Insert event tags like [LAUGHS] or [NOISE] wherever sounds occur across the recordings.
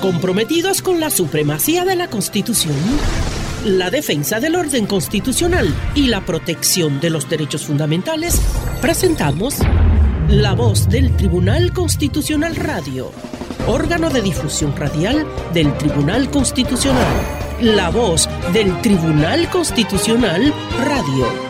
Comprometidos con la supremacía de la Constitución, la defensa del orden constitucional y la protección de los derechos fundamentales, presentamos La Voz del Tribunal Constitucional Radio, órgano de difusión radial del Tribunal Constitucional. La Voz del Tribunal Constitucional Radio.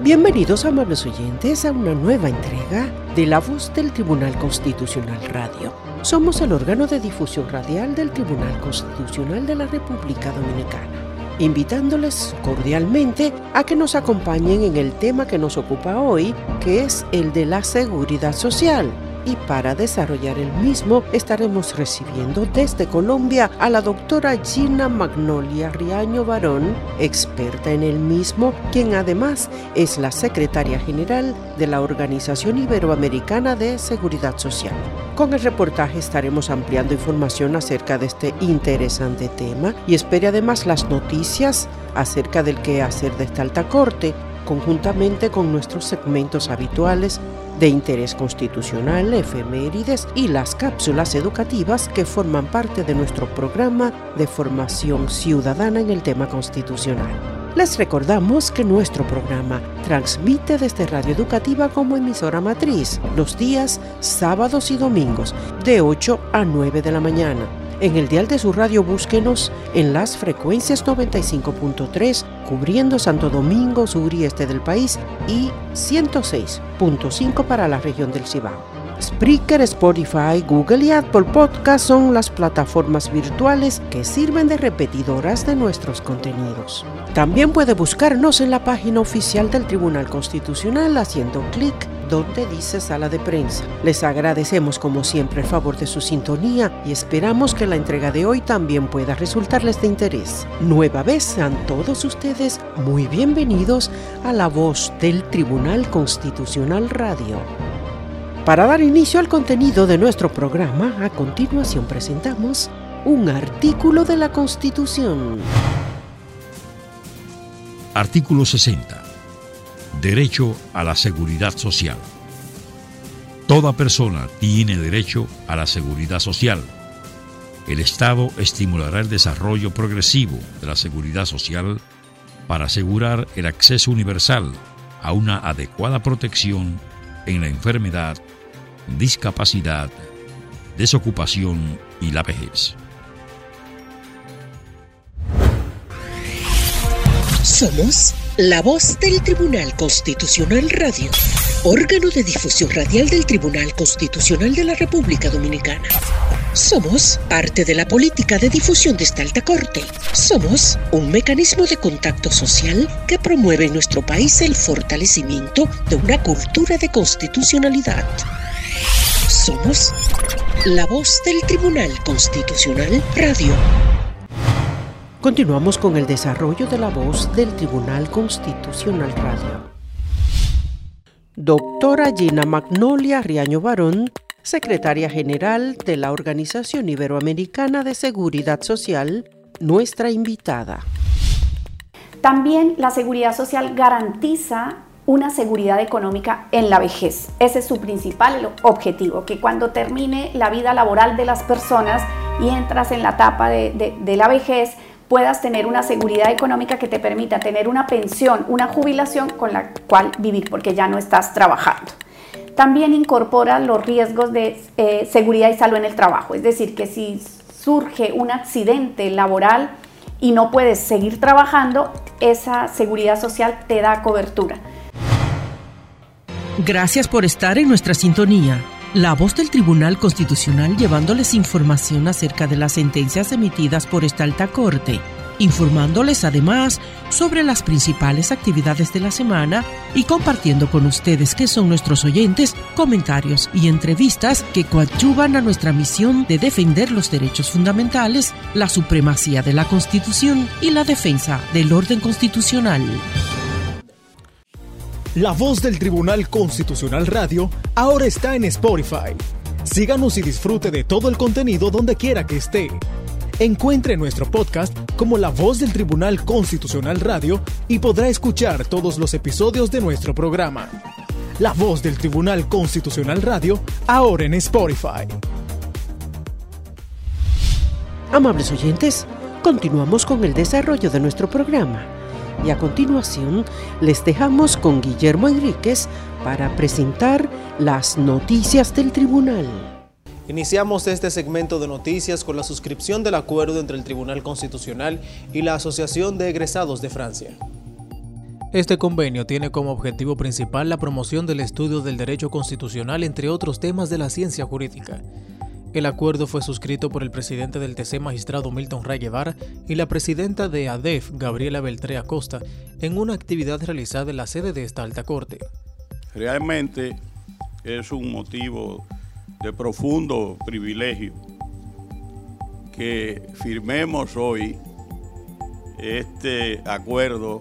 Bienvenidos, amables oyentes, a una nueva entrega de La Voz del Tribunal Constitucional Radio. Somos el órgano de difusión radial del Tribunal Constitucional de la República Dominicana, invitándoles cordialmente a que nos acompañen en el tema que nos ocupa hoy, que es el de la seguridad social y para desarrollar el mismo estaremos recibiendo desde Colombia a la doctora Gina Magnolia Riaño Barón, experta en el mismo, quien además es la secretaria general de la Organización Iberoamericana de Seguridad Social. Con el reportaje estaremos ampliando información acerca de este interesante tema y espere además las noticias acerca del quehacer de esta alta corte, conjuntamente con nuestros segmentos habituales de interés constitucional, efemérides y las cápsulas educativas que forman parte de nuestro programa de formación ciudadana en el tema constitucional. Les recordamos que nuestro programa transmite desde Radio Educativa como emisora matriz los días sábados y domingos de 8 a 9 de la mañana en el dial de su radio búsquenos en las frecuencias 95.3 cubriendo Santo Domingo, sur y este del país y 106.5 para la región del Cibao. Spreaker, Spotify, Google y Apple Podcast son las plataformas virtuales que sirven de repetidoras de nuestros contenidos. También puede buscarnos en la página oficial del Tribunal Constitucional haciendo clic donde dice sala de prensa. Les agradecemos como siempre el favor de su sintonía y esperamos que la entrega de hoy también pueda resultarles de interés. Nueva vez sean todos ustedes muy bienvenidos a la voz del Tribunal Constitucional Radio. Para dar inicio al contenido de nuestro programa, a continuación presentamos un artículo de la Constitución. Artículo 60 Derecho a la seguridad social. Toda persona tiene derecho a la seguridad social. El Estado estimulará el desarrollo progresivo de la seguridad social para asegurar el acceso universal a una adecuada protección en la enfermedad, discapacidad, desocupación y la vejez. Somos la voz del Tribunal Constitucional Radio, órgano de difusión radial del Tribunal Constitucional de la República Dominicana. Somos parte de la política de difusión de esta alta corte. Somos un mecanismo de contacto social que promueve en nuestro país el fortalecimiento de una cultura de constitucionalidad. Somos la voz del Tribunal Constitucional Radio. Continuamos con el desarrollo de la voz del Tribunal Constitucional Radio. Doctora Gina Magnolia Riaño Barón, secretaria general de la Organización Iberoamericana de Seguridad Social, nuestra invitada. También la seguridad social garantiza una seguridad económica en la vejez. Ese es su principal objetivo, que cuando termine la vida laboral de las personas y entras en la etapa de, de la vejez, puedas tener una seguridad económica que te permita tener una pensión, una jubilación con la cual vivir, porque ya no estás trabajando. También incorpora los riesgos de eh, seguridad y salud en el trabajo, es decir, que si surge un accidente laboral y no puedes seguir trabajando, esa seguridad social te da cobertura. Gracias por estar en nuestra sintonía. La voz del Tribunal Constitucional llevándoles información acerca de las sentencias emitidas por esta alta corte. informándoles además sobre las principales actividades de la semana y compartiendo con ustedes que son nuestros oyentes comentarios y entrevistas que coadyuvan a nuestra misión de defender los derechos fundamentales, la supremacía de la Constitución y la defensa del orden constitucional. La voz del Tribunal Constitucional Radio ahora está en Spotify. Síganos y disfrute de todo el contenido donde quiera que esté. Encuentre nuestro podcast como La Voz del Tribunal Constitucional Radio y podrá escuchar todos los episodios de nuestro programa. La Voz del Tribunal Constitucional Radio, ahora en Spotify. Amables oyentes, continuamos con el desarrollo de nuestro programa y a continuación les dejamos con Guillermo Enríquez para presentar las noticias del tribunal. Iniciamos este segmento de noticias con la suscripción del acuerdo entre el Tribunal Constitucional y la Asociación de Egresados de Francia. Este convenio tiene como objetivo principal la promoción del estudio del derecho constitucional, entre otros temas de la ciencia jurídica. El acuerdo fue suscrito por el presidente del TC magistrado Milton Ray Guevara y la presidenta de ADEF, Gabriela Beltré Acosta, en una actividad realizada en la sede de esta alta corte. Realmente es un motivo de profundo privilegio que firmemos hoy este acuerdo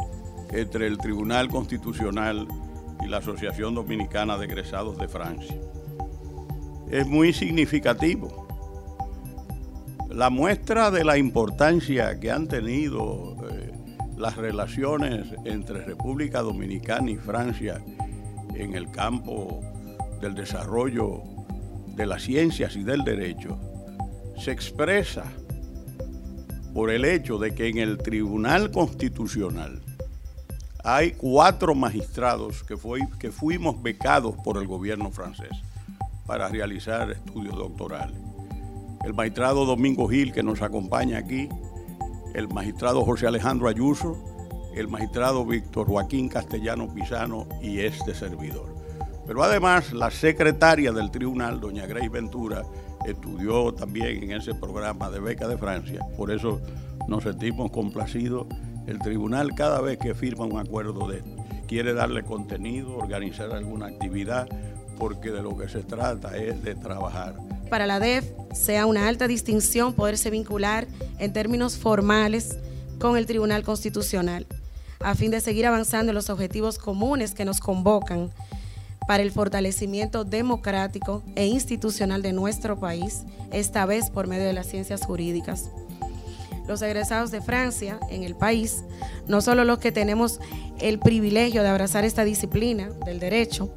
entre el Tribunal Constitucional y la Asociación Dominicana de Egresados de Francia. Es muy significativo. La muestra de la importancia que han tenido eh, las relaciones entre República Dominicana y Francia en el campo del desarrollo de las ciencias y del derecho se expresa por el hecho de que en el Tribunal Constitucional hay cuatro magistrados que, fue, que fuimos becados por el gobierno francés para realizar estudios doctorales. El magistrado Domingo Gil, que nos acompaña aquí, el magistrado José Alejandro Ayuso, el magistrado Víctor Joaquín Castellano Pisano y este servidor. Pero además la secretaria del tribunal, doña Grace Ventura, estudió también en ese programa de beca de Francia. Por eso nos sentimos complacidos. El tribunal cada vez que firma un acuerdo de quiere darle contenido, organizar alguna actividad, porque de lo que se trata es de trabajar. Para la DEF sea una alta distinción poderse vincular en términos formales con el Tribunal Constitucional, a fin de seguir avanzando en los objetivos comunes que nos convocan para el fortalecimiento democrático e institucional de nuestro país, esta vez por medio de las ciencias jurídicas. Los egresados de Francia en el país, no solo los que tenemos el privilegio de abrazar esta disciplina del derecho,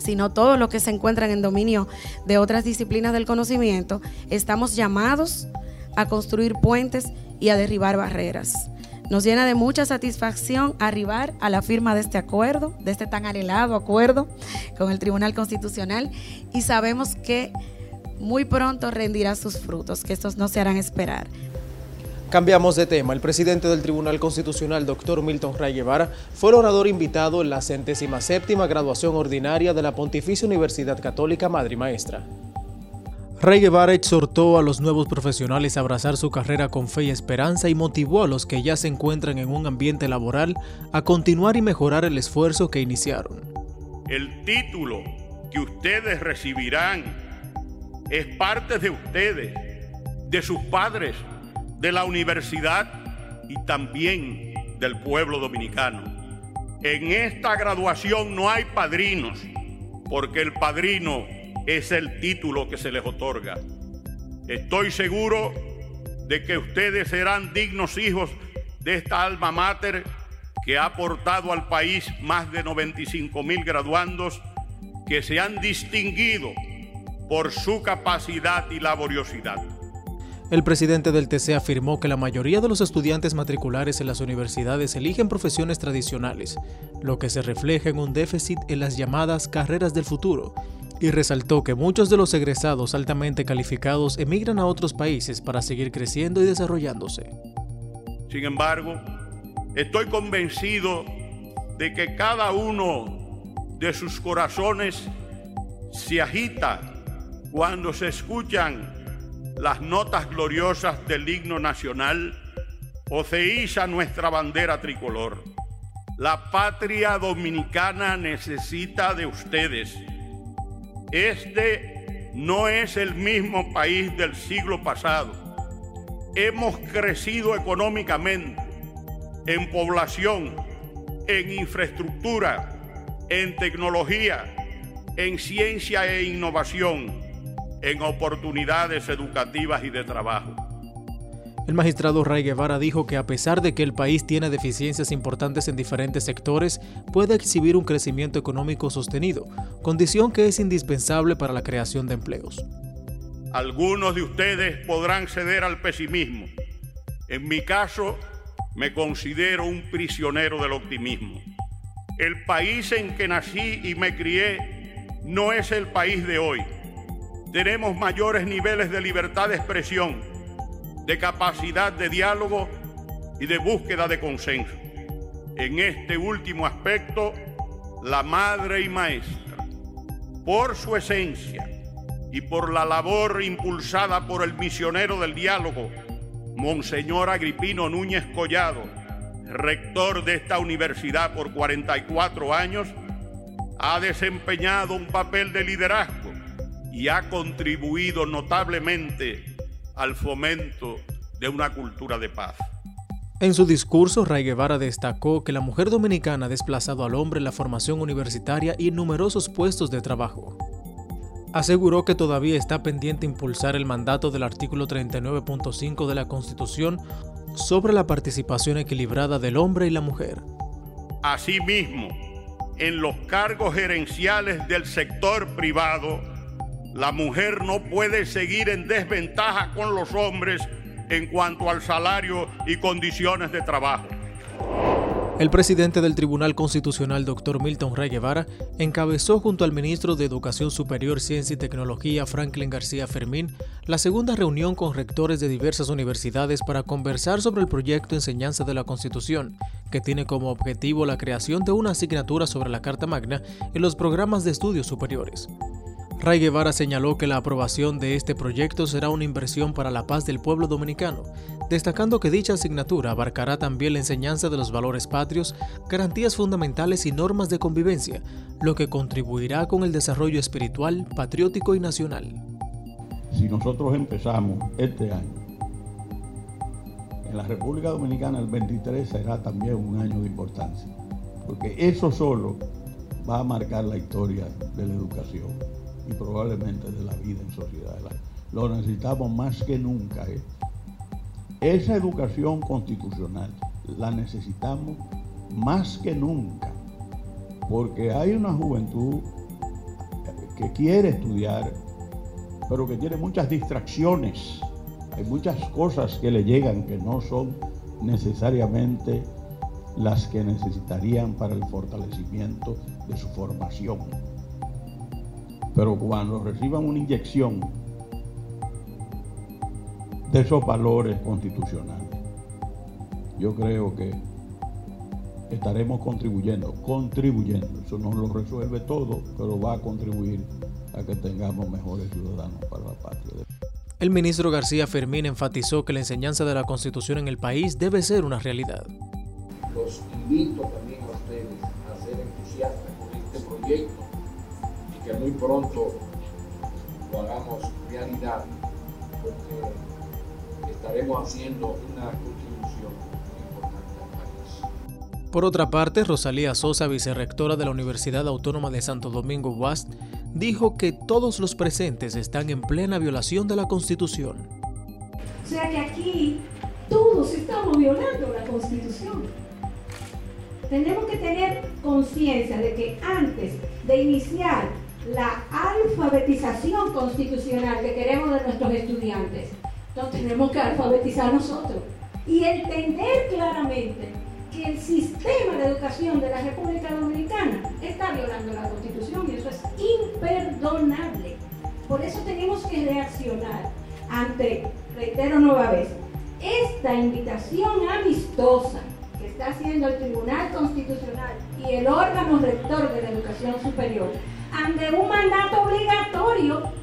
sino todos los que se encuentran en dominio de otras disciplinas del conocimiento, estamos llamados a construir puentes y a derribar barreras. Nos llena de mucha satisfacción arribar a la firma de este acuerdo, de este tan anhelado acuerdo con el Tribunal Constitucional y sabemos que muy pronto rendirá sus frutos, que estos no se harán esperar. Cambiamos de tema. El presidente del Tribunal Constitucional, doctor Milton Ray Guevara, fue el orador invitado en la centésima séptima graduación ordinaria de la Pontificia Universidad Católica Madre Maestra. Rey Guevara exhortó a los nuevos profesionales a abrazar su carrera con fe y esperanza y motivó a los que ya se encuentran en un ambiente laboral a continuar y mejorar el esfuerzo que iniciaron. El título que ustedes recibirán es parte de ustedes, de sus padres, de la universidad y también del pueblo dominicano. En esta graduación no hay padrinos, porque el padrino es el título que se les otorga. Estoy seguro de que ustedes serán dignos hijos de esta alma mater que ha aportado al país más de 95 mil graduandos que se han distinguido por su capacidad y laboriosidad. El presidente del TC afirmó que la mayoría de los estudiantes matriculares en las universidades eligen profesiones tradicionales, lo que se refleja en un déficit en las llamadas carreras del futuro, y resaltó que muchos de los egresados altamente calificados emigran a otros países para seguir creciendo y desarrollándose. Sin embargo, estoy convencido de que cada uno de sus corazones se agita cuando se escuchan las notas gloriosas del himno nacional o se iza nuestra bandera tricolor. La patria dominicana necesita de ustedes. Este no es el mismo país del siglo pasado. Hemos crecido económicamente, en población, en infraestructura, en tecnología, en ciencia e innovación, en oportunidades educativas y de trabajo. El magistrado Ray Guevara dijo que a pesar de que el país tiene deficiencias importantes en diferentes sectores, puede exhibir un crecimiento económico sostenido, condición que es indispensable para la creación de empleos. Algunos de ustedes podrán ceder al pesimismo. En mi caso, me considero un prisionero del optimismo. El país en que nací y me crié no es el país de hoy. Tenemos mayores niveles de libertad de expresión, de capacidad de diálogo y de búsqueda de consenso. En este último aspecto, la madre y maestra, por su esencia y por la labor impulsada por el misionero del diálogo, Monseñor Agripino Núñez Collado, rector de esta universidad por 44 años, ha desempeñado un papel de liderazgo y ha contribuido notablemente al fomento de una cultura de paz. En su discurso, Ray Guevara destacó que la mujer dominicana ha desplazado al hombre en la formación universitaria y en numerosos puestos de trabajo. Aseguró que todavía está pendiente impulsar el mandato del artículo 39.5 de la Constitución sobre la participación equilibrada del hombre y la mujer. Asimismo, en los cargos gerenciales del sector privado, la mujer no puede seguir en desventaja con los hombres en cuanto al salario y condiciones de trabajo. El presidente del Tribunal Constitucional, doctor Milton Ray Guevara, encabezó junto al ministro de Educación Superior, Ciencia y Tecnología, Franklin García Fermín, la segunda reunión con rectores de diversas universidades para conversar sobre el proyecto Enseñanza de la Constitución, que tiene como objetivo la creación de una asignatura sobre la Carta Magna en los programas de estudios superiores. Ray Guevara señaló que la aprobación de este proyecto será una inversión para la paz del pueblo dominicano, destacando que dicha asignatura abarcará también la enseñanza de los valores patrios, garantías fundamentales y normas de convivencia, lo que contribuirá con el desarrollo espiritual, patriótico y nacional. Si nosotros empezamos este año, en la República Dominicana el 23 será también un año de importancia, porque eso solo va a marcar la historia de la educación y probablemente de la vida en sociedad. Lo necesitamos más que nunca. ¿eh? Esa educación constitucional la necesitamos más que nunca, porque hay una juventud que quiere estudiar, pero que tiene muchas distracciones. Hay muchas cosas que le llegan que no son necesariamente las que necesitarían para el fortalecimiento de su formación. Pero cuando reciban una inyección de esos valores constitucionales, yo creo que estaremos contribuyendo, contribuyendo. Eso no lo resuelve todo, pero va a contribuir a que tengamos mejores ciudadanos para la patria. El ministro García Fermín enfatizó que la enseñanza de la Constitución en el país debe ser una realidad. Los invito también a ustedes a ser entusiastas con este proyecto muy pronto lo hagamos realidad, porque estaremos haciendo una contribución importante al país. Por otra parte, Rosalía Sosa, vicerrectora de la Universidad Autónoma de Santo Domingo UAST, dijo que todos los presentes están en plena violación de la Constitución. O sea que aquí todos estamos violando la Constitución. Tenemos que tener conciencia de que antes de iniciar la alfabetización constitucional que queremos de nuestros estudiantes. Entonces tenemos que alfabetizar nosotros y entender claramente que el sistema de educación de la República Dominicana está violando la Constitución y eso es imperdonable. Por eso tenemos que reaccionar ante, reitero nueva vez, esta invitación amistosa que está haciendo el Tribunal Constitucional y el órgano rector de la educación superior ante un mandato obligatorio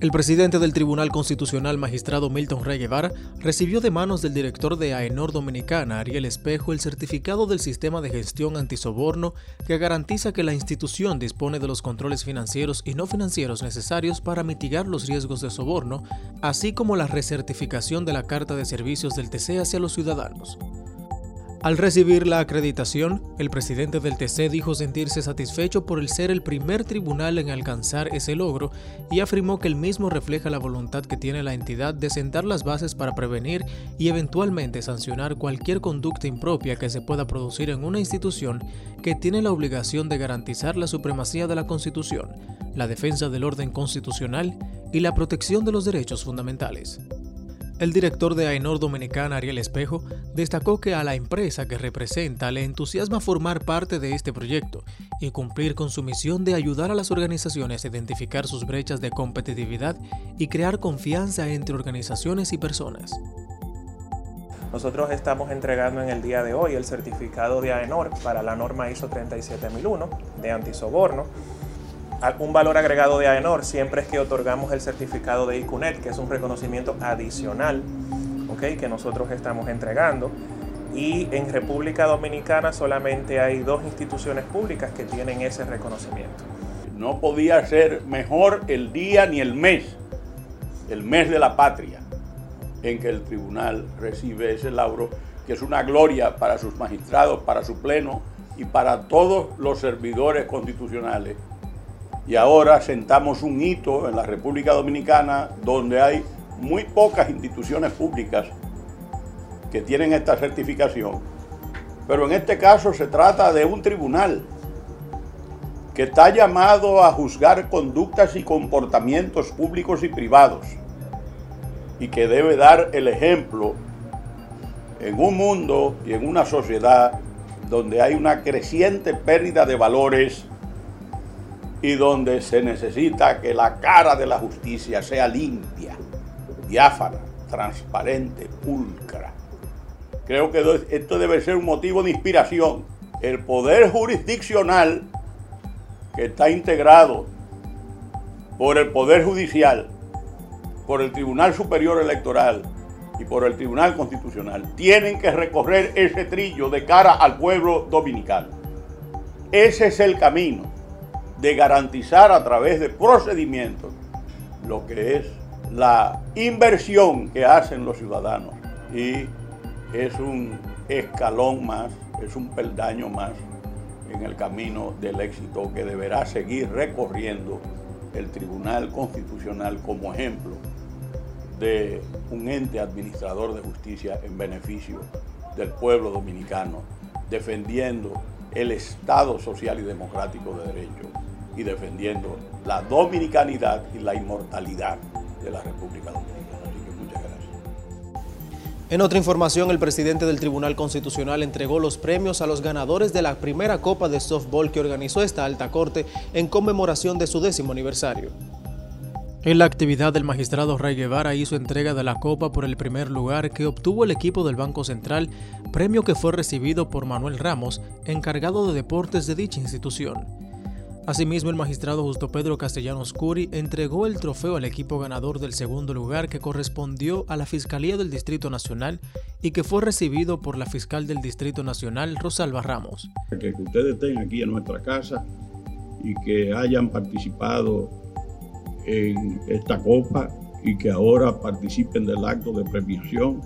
El presidente del Tribunal Constitucional, magistrado Milton Rey Guevara, recibió de manos del director de AENOR Dominicana, Ariel Espejo, el certificado del sistema de gestión antisoborno que garantiza que la institución dispone de los controles financieros y no financieros necesarios para mitigar los riesgos de soborno, así como la recertificación de la Carta de Servicios del TC hacia los ciudadanos. Al recibir la acreditación, el presidente del TC dijo sentirse satisfecho por el ser el primer tribunal en alcanzar ese logro y afirmó que el mismo refleja la voluntad que tiene la entidad de sentar las bases para prevenir y eventualmente sancionar cualquier conducta impropia que se pueda producir en una institución que tiene la obligación de garantizar la supremacía de la Constitución, la defensa del orden constitucional y la protección de los derechos fundamentales. El director de AENOR Dominicana, Ariel Espejo, destacó que a la empresa que representa le entusiasma formar parte de este proyecto y cumplir con su misión de ayudar a las organizaciones a identificar sus brechas de competitividad y crear confianza entre organizaciones y personas. Nosotros estamos entregando en el día de hoy el certificado de AENOR para la norma ISO 37001 de antisoborno un valor agregado de AENOR siempre es que otorgamos el certificado de ICUNET, que es un reconocimiento adicional que nosotros estamos entregando. Y en República Dominicana solamente hay dos instituciones públicas que tienen ese reconocimiento. No podía ser mejor el día ni el mes, el mes de la patria, en que el tribunal recibe ese lauro, que es una gloria para sus magistrados, para su pleno y para todos los servidores constitucionales y ahora sentamos un hito en la República Dominicana donde hay muy pocas instituciones públicas que tienen esta certificación. Pero en este caso se trata de un tribunal que está llamado a juzgar conductas y comportamientos públicos y privados y que debe dar el ejemplo en un mundo y en una sociedad donde hay una creciente pérdida de valores y donde se necesita que la cara de la justicia sea limpia, diáfana, transparente, pulcra. Creo que esto debe ser un motivo de inspiración. El poder jurisdiccional que está integrado por el Poder Judicial, por el Tribunal Superior Electoral y por el Tribunal Constitucional, tienen que recorrer ese trillo de cara al pueblo dominicano. Ese es el camino de garantizar a través de procedimientos lo que es la inversión que hacen los ciudadanos. Y es un escalón más, es un peldaño más en el camino del éxito que deberá seguir recorriendo el Tribunal Constitucional como ejemplo de un ente administrador de justicia en beneficio del pueblo dominicano, defendiendo el Estado social y democrático de derecho y defendiendo la dominicanidad y la inmortalidad de la República Dominicana. Así que muchas gracias. En otra información, el presidente del Tribunal Constitucional entregó los premios a los ganadores de la primera Copa de Softball que organizó esta alta corte en conmemoración de su décimo aniversario. En la actividad, el magistrado Ray Guevara hizo entrega de la copa por el primer lugar que obtuvo el equipo del Banco Central, premio que fue recibido por Manuel Ramos, encargado de deportes de dicha institución. Asimismo, el magistrado Justo Pedro Castellanos Curi entregó el trofeo al equipo ganador del segundo lugar que correspondió a la Fiscalía del Distrito Nacional y que fue recibido por la fiscal del Distrito Nacional, Rosalba Ramos. Que ustedes estén aquí en nuestra casa y que hayan participado en esta copa y que ahora participen del acto de premiación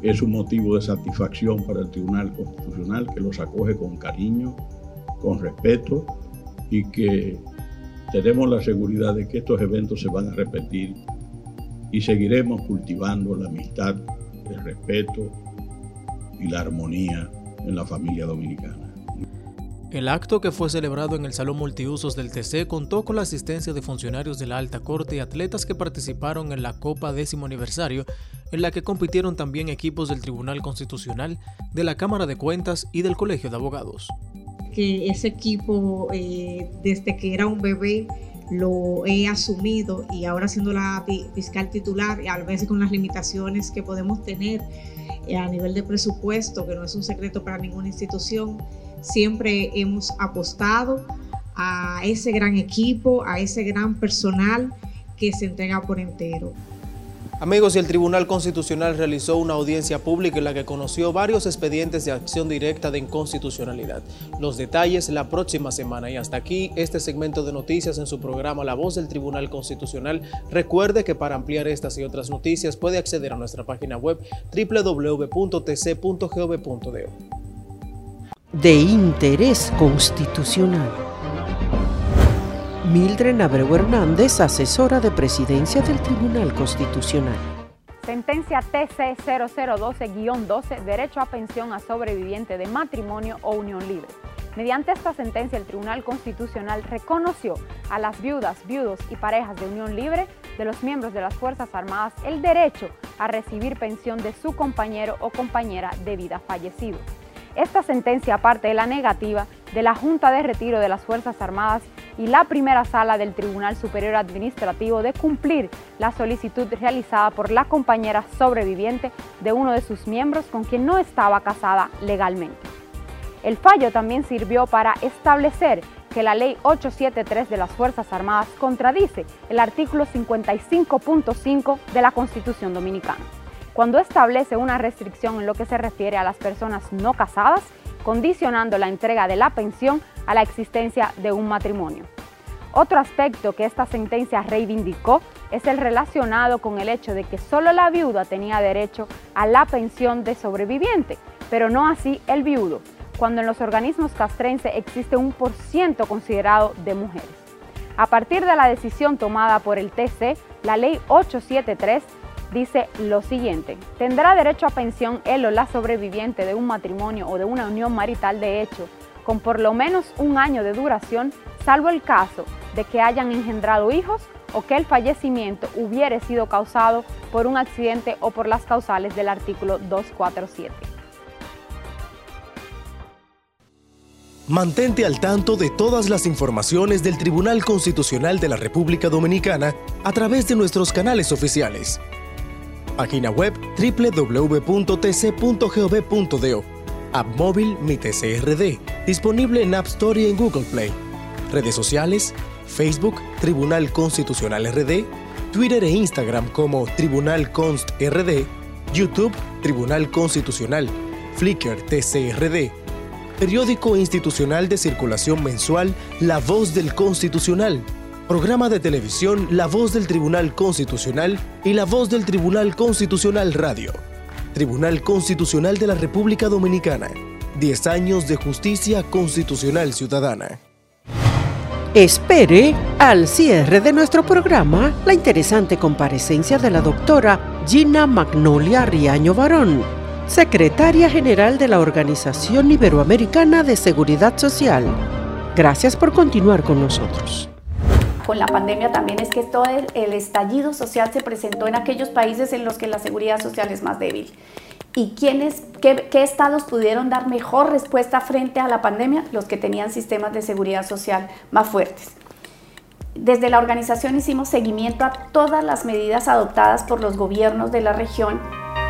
es un motivo de satisfacción para el Tribunal Constitucional que los acoge con cariño, con respeto y que tenemos la seguridad de que estos eventos se van a repetir y seguiremos cultivando la amistad, el respeto y la armonía en la familia dominicana. El acto que fue celebrado en el Salón Multiusos del TC contó con la asistencia de funcionarios de la Alta Corte y atletas que participaron en la Copa décimo aniversario, en la que compitieron también equipos del Tribunal Constitucional, de la Cámara de Cuentas y del Colegio de Abogados que ese equipo, eh, desde que era un bebé, lo he asumido y ahora siendo la fiscal titular, a veces con las limitaciones que podemos tener eh, a nivel de presupuesto, que no es un secreto para ninguna institución, siempre hemos apostado a ese gran equipo, a ese gran personal que se entrega por entero. Amigos, el Tribunal Constitucional realizó una audiencia pública en la que conoció varios expedientes de acción directa de inconstitucionalidad. Los detalles la próxima semana. Y hasta aquí este segmento de noticias en su programa La Voz del Tribunal Constitucional. Recuerde que para ampliar estas y otras noticias puede acceder a nuestra página web www.tc.gov.do. De interés constitucional. Mildred Abreu Hernández, asesora de presidencia del Tribunal Constitucional. Sentencia TC 0012-12, derecho a pensión a sobreviviente de matrimonio o unión libre. Mediante esta sentencia, el Tribunal Constitucional reconoció a las viudas, viudos y parejas de unión libre de los miembros de las Fuerzas Armadas el derecho a recibir pensión de su compañero o compañera de vida fallecido. Esta sentencia parte de la negativa de la Junta de Retiro de las Fuerzas Armadas y la primera sala del Tribunal Superior Administrativo de cumplir la solicitud realizada por la compañera sobreviviente de uno de sus miembros con quien no estaba casada legalmente. El fallo también sirvió para establecer que la Ley 873 de las Fuerzas Armadas contradice el artículo 55.5 de la Constitución Dominicana cuando establece una restricción en lo que se refiere a las personas no casadas, condicionando la entrega de la pensión a la existencia de un matrimonio. Otro aspecto que esta sentencia reivindicó es el relacionado con el hecho de que solo la viuda tenía derecho a la pensión de sobreviviente, pero no así el viudo, cuando en los organismos castrenses existe un por ciento considerado de mujeres. A partir de la decisión tomada por el TC, la Ley 873 dice lo siguiente, tendrá derecho a pensión él o la sobreviviente de un matrimonio o de una unión marital de hecho, con por lo menos un año de duración, salvo el caso de que hayan engendrado hijos o que el fallecimiento hubiere sido causado por un accidente o por las causales del artículo 247. Mantente al tanto de todas las informaciones del Tribunal Constitucional de la República Dominicana a través de nuestros canales oficiales Página web www.tc.gov.do. App móvil Mi TCRD, disponible en App Store y en Google Play. Redes sociales, Facebook, Tribunal Constitucional RD, Twitter e Instagram como Tribunal Const RD, YouTube, Tribunal Constitucional, Flickr TCRD, periódico institucional de circulación mensual La Voz del Constitucional, programa de televisión La Voz del Tribunal Constitucional y La Voz del Tribunal Constitucional Radio. Tribunal Constitucional de la República Dominicana. 10 años de justicia constitucional ciudadana. Espere al cierre de nuestro programa la interesante comparecencia de la doctora Gina Magnolia Riaño Barón, secretaria general de la Organización Iberoamericana de Seguridad Social. Gracias por continuar con nosotros con la pandemia también es que todo el, estallido social se presentó en aquellos países en los que la seguridad social es más débil. ¿Y quiénes, qué, qué, estados pudieron dar mejor respuesta frente a la pandemia? Los que tenían sistemas de seguridad social más fuertes. Desde la organización hicimos seguimiento a todas las medidas adoptadas por los gobiernos de la región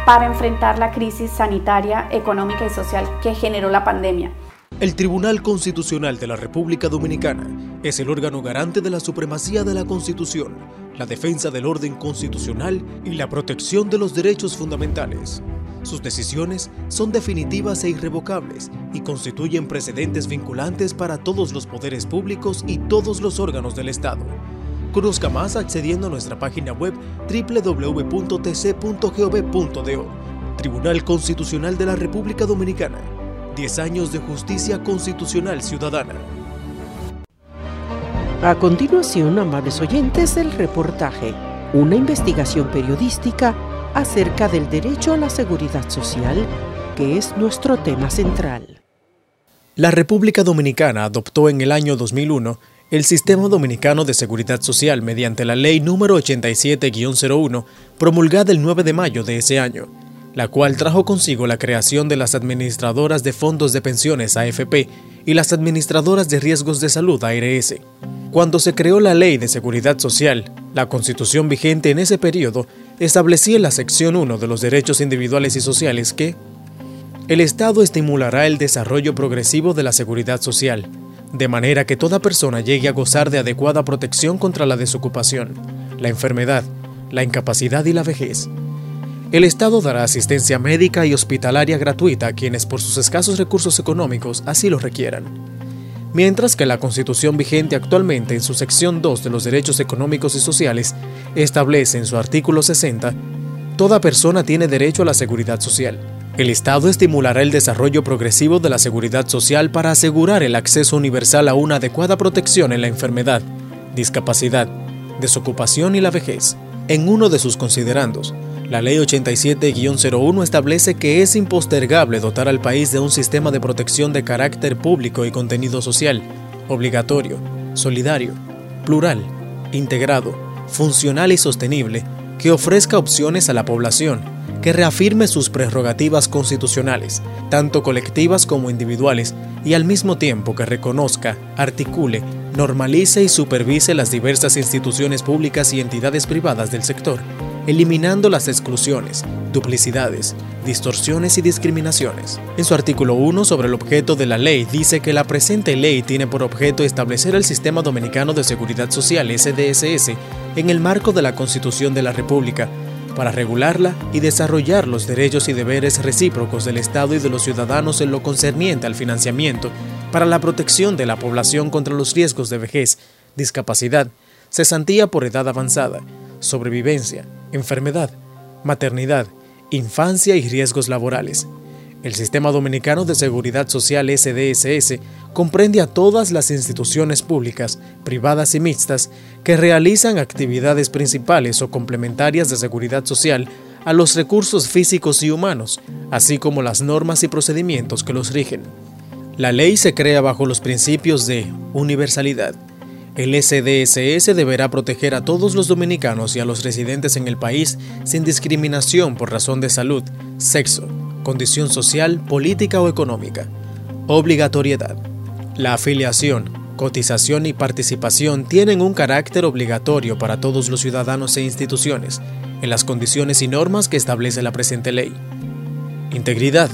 para enfrentar la crisis sanitaria, económica y social que generó la pandemia. El Tribunal Constitucional de la República Dominicana es el órgano garante de la supremacía de la Constitución, la defensa del orden constitucional y la protección de los derechos fundamentales. Sus decisiones son definitivas e irrevocables y constituyen precedentes vinculantes para todos los poderes públicos y todos los órganos del Estado. Conozca más accediendo a nuestra página web www.tc.gov.do. Tribunal Constitucional de la República Dominicana 10 años de justicia constitucional ciudadana. A continuación, amables oyentes, el reportaje, una investigación periodística acerca del derecho a la seguridad social, que es nuestro tema central. La República Dominicana adoptó en el año 2001 el Sistema Dominicano de Seguridad Social mediante la Ley número 87-01, promulgada el 9 de mayo de ese año la cual trajo consigo la creación de las administradoras de fondos de pensiones AFP y las administradoras de riesgos de salud ARS. Cuando se creó la Ley de Seguridad Social, la constitución vigente en ese periodo establecía en la sección 1 de los derechos individuales y sociales que el Estado estimulará el desarrollo progresivo de la seguridad social, de manera que toda persona llegue a gozar de adecuada protección contra la desocupación, la enfermedad, la incapacidad y la vejez el Estado dará asistencia médica y hospitalaria gratuita a quienes por sus escasos recursos económicos así lo requieran. Mientras que la Constitución vigente actualmente en su sección 2 de los derechos económicos y sociales establece en su artículo 60, toda persona tiene derecho a la seguridad social. El Estado estimulará el desarrollo progresivo de la seguridad social para asegurar el acceso universal a una adecuada protección en la enfermedad, discapacidad, desocupación y la vejez. En uno de sus considerandos, la Ley 87-01 establece que es impostergable dotar al país de un sistema de protección de carácter público y contenido social, obligatorio, solidario, plural, integrado, funcional y sostenible, que ofrezca opciones a la población, que reafirme sus prerrogativas constitucionales, tanto colectivas como individuales, y al mismo tiempo que reconozca, articule, normalice y supervise las diversas instituciones públicas y entidades privadas del sector eliminando las exclusiones, duplicidades, distorsiones y discriminaciones. En su artículo 1 sobre el objeto de la ley dice que la presente ley tiene por objeto establecer el Sistema Dominicano de Seguridad Social SDSS en el marco de la Constitución de la República para regularla y desarrollar los derechos y deberes recíprocos del Estado y de los ciudadanos en lo concerniente al financiamiento para la protección de la población contra los riesgos de vejez, discapacidad, cesantía por edad avanzada, sobrevivencia, enfermedad, maternidad, infancia y riesgos laborales. El Sistema Dominicano de Seguridad Social SDSS comprende a todas las instituciones públicas, privadas y mixtas que realizan actividades principales o complementarias de seguridad social a los recursos físicos y humanos, así como las normas y procedimientos que los rigen. La ley se crea bajo los principios de universalidad, el SDSS deberá proteger a todos los dominicanos y a los residentes en el país sin discriminación por razón de salud, sexo, condición social, política o económica. Obligatoriedad. La afiliación, cotización y participación tienen un carácter obligatorio para todos los ciudadanos e instituciones, en las condiciones y normas que establece la presente ley. Integridad.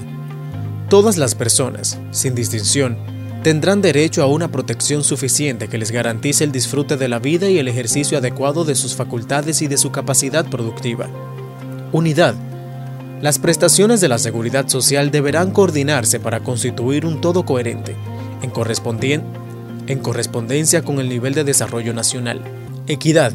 Todas las personas, sin distinción, tendrán derecho a una protección suficiente que les garantice el disfrute de la vida y el ejercicio adecuado de sus facultades y de su capacidad productiva. Unidad. Las prestaciones de la seguridad social deberán coordinarse para constituir un todo coherente, en, en correspondencia con el nivel de desarrollo nacional. Equidad.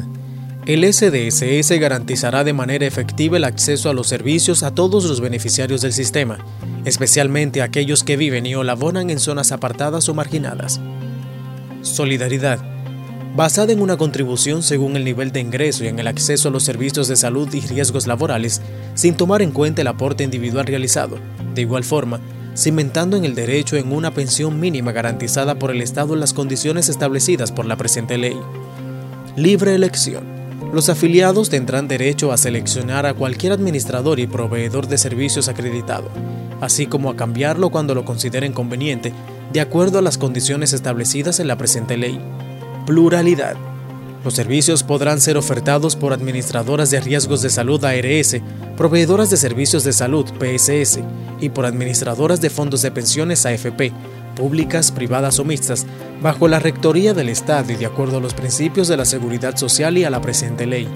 El SDSS garantizará de manera efectiva el acceso a los servicios a todos los beneficiarios del sistema, especialmente aquellos que viven y o laboran en zonas apartadas o marginadas. Solidaridad. Basada en una contribución según el nivel de ingreso y en el acceso a los servicios de salud y riesgos laborales, sin tomar en cuenta el aporte individual realizado. De igual forma, cimentando en el derecho en una pensión mínima garantizada por el Estado en las condiciones establecidas por la presente ley. Libre elección. Los afiliados tendrán derecho a seleccionar a cualquier administrador y proveedor de servicios acreditado, así como a cambiarlo cuando lo consideren conveniente, de acuerdo a las condiciones establecidas en la presente ley. Pluralidad. Los servicios podrán ser ofertados por administradoras de riesgos de salud ARS, proveedoras de servicios de salud PSS y por administradoras de fondos de pensiones AFP, públicas, privadas o mixtas, bajo la rectoría del Estado y de acuerdo a los principios de la seguridad social y a la presente ley.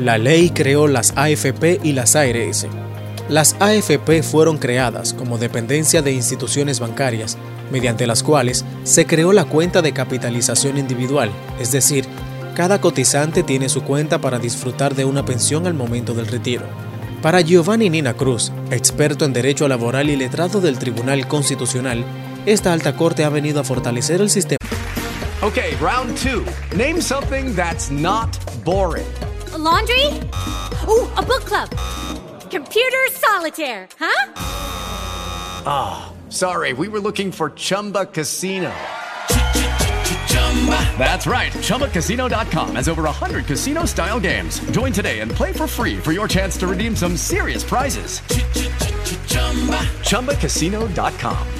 La ley creó las AFP y las ARS. Las AFP fueron creadas como dependencia de instituciones bancarias, mediante las cuales se creó la cuenta de capitalización individual, es decir, cada cotizante tiene su cuenta para disfrutar de una pensión al momento del retiro. Para Giovanni Nina Cruz, experto en derecho laboral y letrado del Tribunal Constitucional, esta alta corte ha venido a fortalecer el sistema. Okay, round two. Name something that's not boring. A laundry? Ooh, a book club. Computer solitaire, huh? Ah, oh, sorry. We were looking for Chumba Casino. That's right. ChumbaCasino.com has over 100 casino style games. Join today and play for free for your chance to redeem some serious prizes. ChumbaCasino.com.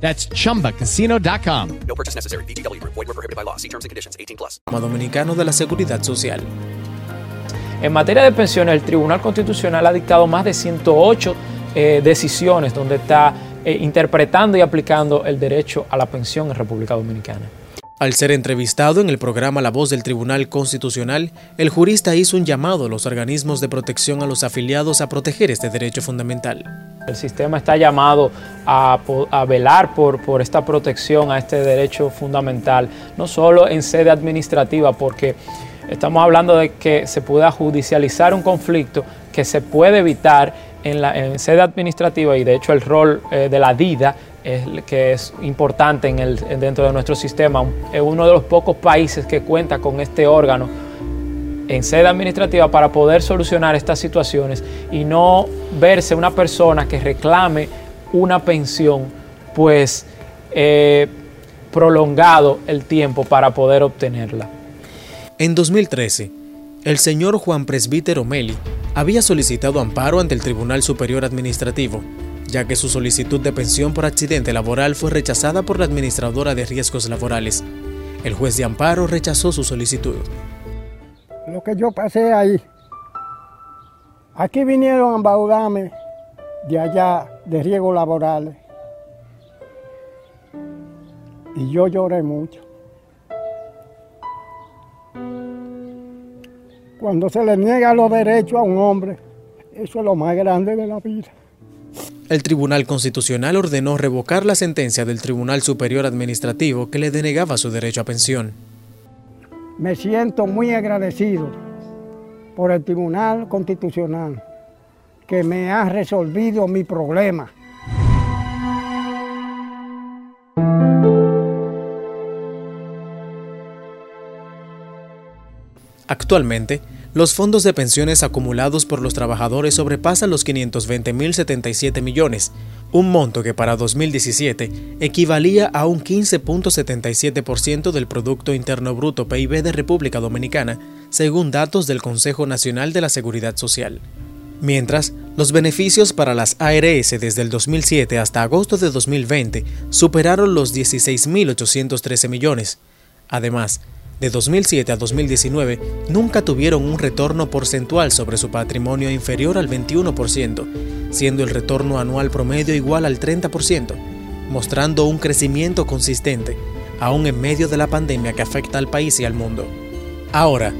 That's chumbacasino.com. No purchase necessary. BGW. Void were prohibited by law. See terms and conditions 18 plus. Dominicano de la Seguridad Social. En materia de pensiones, el Tribunal Constitucional ha dictado más de 108 eh, decisiones donde está eh, interpretando y aplicando el derecho a la pensión en República Dominicana. Al ser entrevistado en el programa La Voz del Tribunal Constitucional, el jurista hizo un llamado a los organismos de protección a los afiliados a proteger este derecho fundamental. El sistema está llamado a, velar por, esta protección a este derecho fundamental, no solo en sede administrativa, porque estamos hablando de que se pueda judicializar un conflicto que se puede evitar en, la, sede administrativa y de hecho el rol eh, de la DIDA que es importante en el, dentro de nuestro sistema. Es uno de los pocos países que cuenta con este órgano en sede administrativa para poder solucionar estas situaciones y no verse una persona que reclame una pensión, pues eh, prolongado el tiempo para poder obtenerla. En 2013, el señor Juan Presbítero Meli había solicitado amparo ante el Tribunal Superior Administrativo ya que su solicitud de pensión por accidente laboral fue rechazada por la administradora de riesgos laborales. El juez de amparo rechazó su solicitud. Lo que yo pasé ahí, aquí vinieron a embaudarme de allá de riesgos laborales y yo lloré mucho. Cuando se le niega los derechos a un hombre, eso es lo más grande de la vida. El Tribunal Constitucional ordenó revocar la sentencia del Tribunal Superior Administrativo que le denegaba su derecho a pensión. Me siento muy agradecido por el Tribunal Constitucional que me ha resolvido mi problema. Actualmente, los fondos de pensiones acumulados por los trabajadores sobrepasan los 520.077 millones, un monto que para 2017 equivalía a un 15.77% del Producto Interno Bruto PIB de República Dominicana, según datos del Consejo Nacional de la Seguridad Social. Mientras, los beneficios para las ARS desde el 2007 hasta agosto de 2020 superaron los 16.813 millones. Además, de 2007 a 2019 nunca tuvieron un retorno porcentual sobre su patrimonio inferior al 21%, siendo el retorno anual promedio igual al 30%, mostrando un crecimiento consistente, aún en medio de la pandemia que afecta al país y al mundo. Ahora,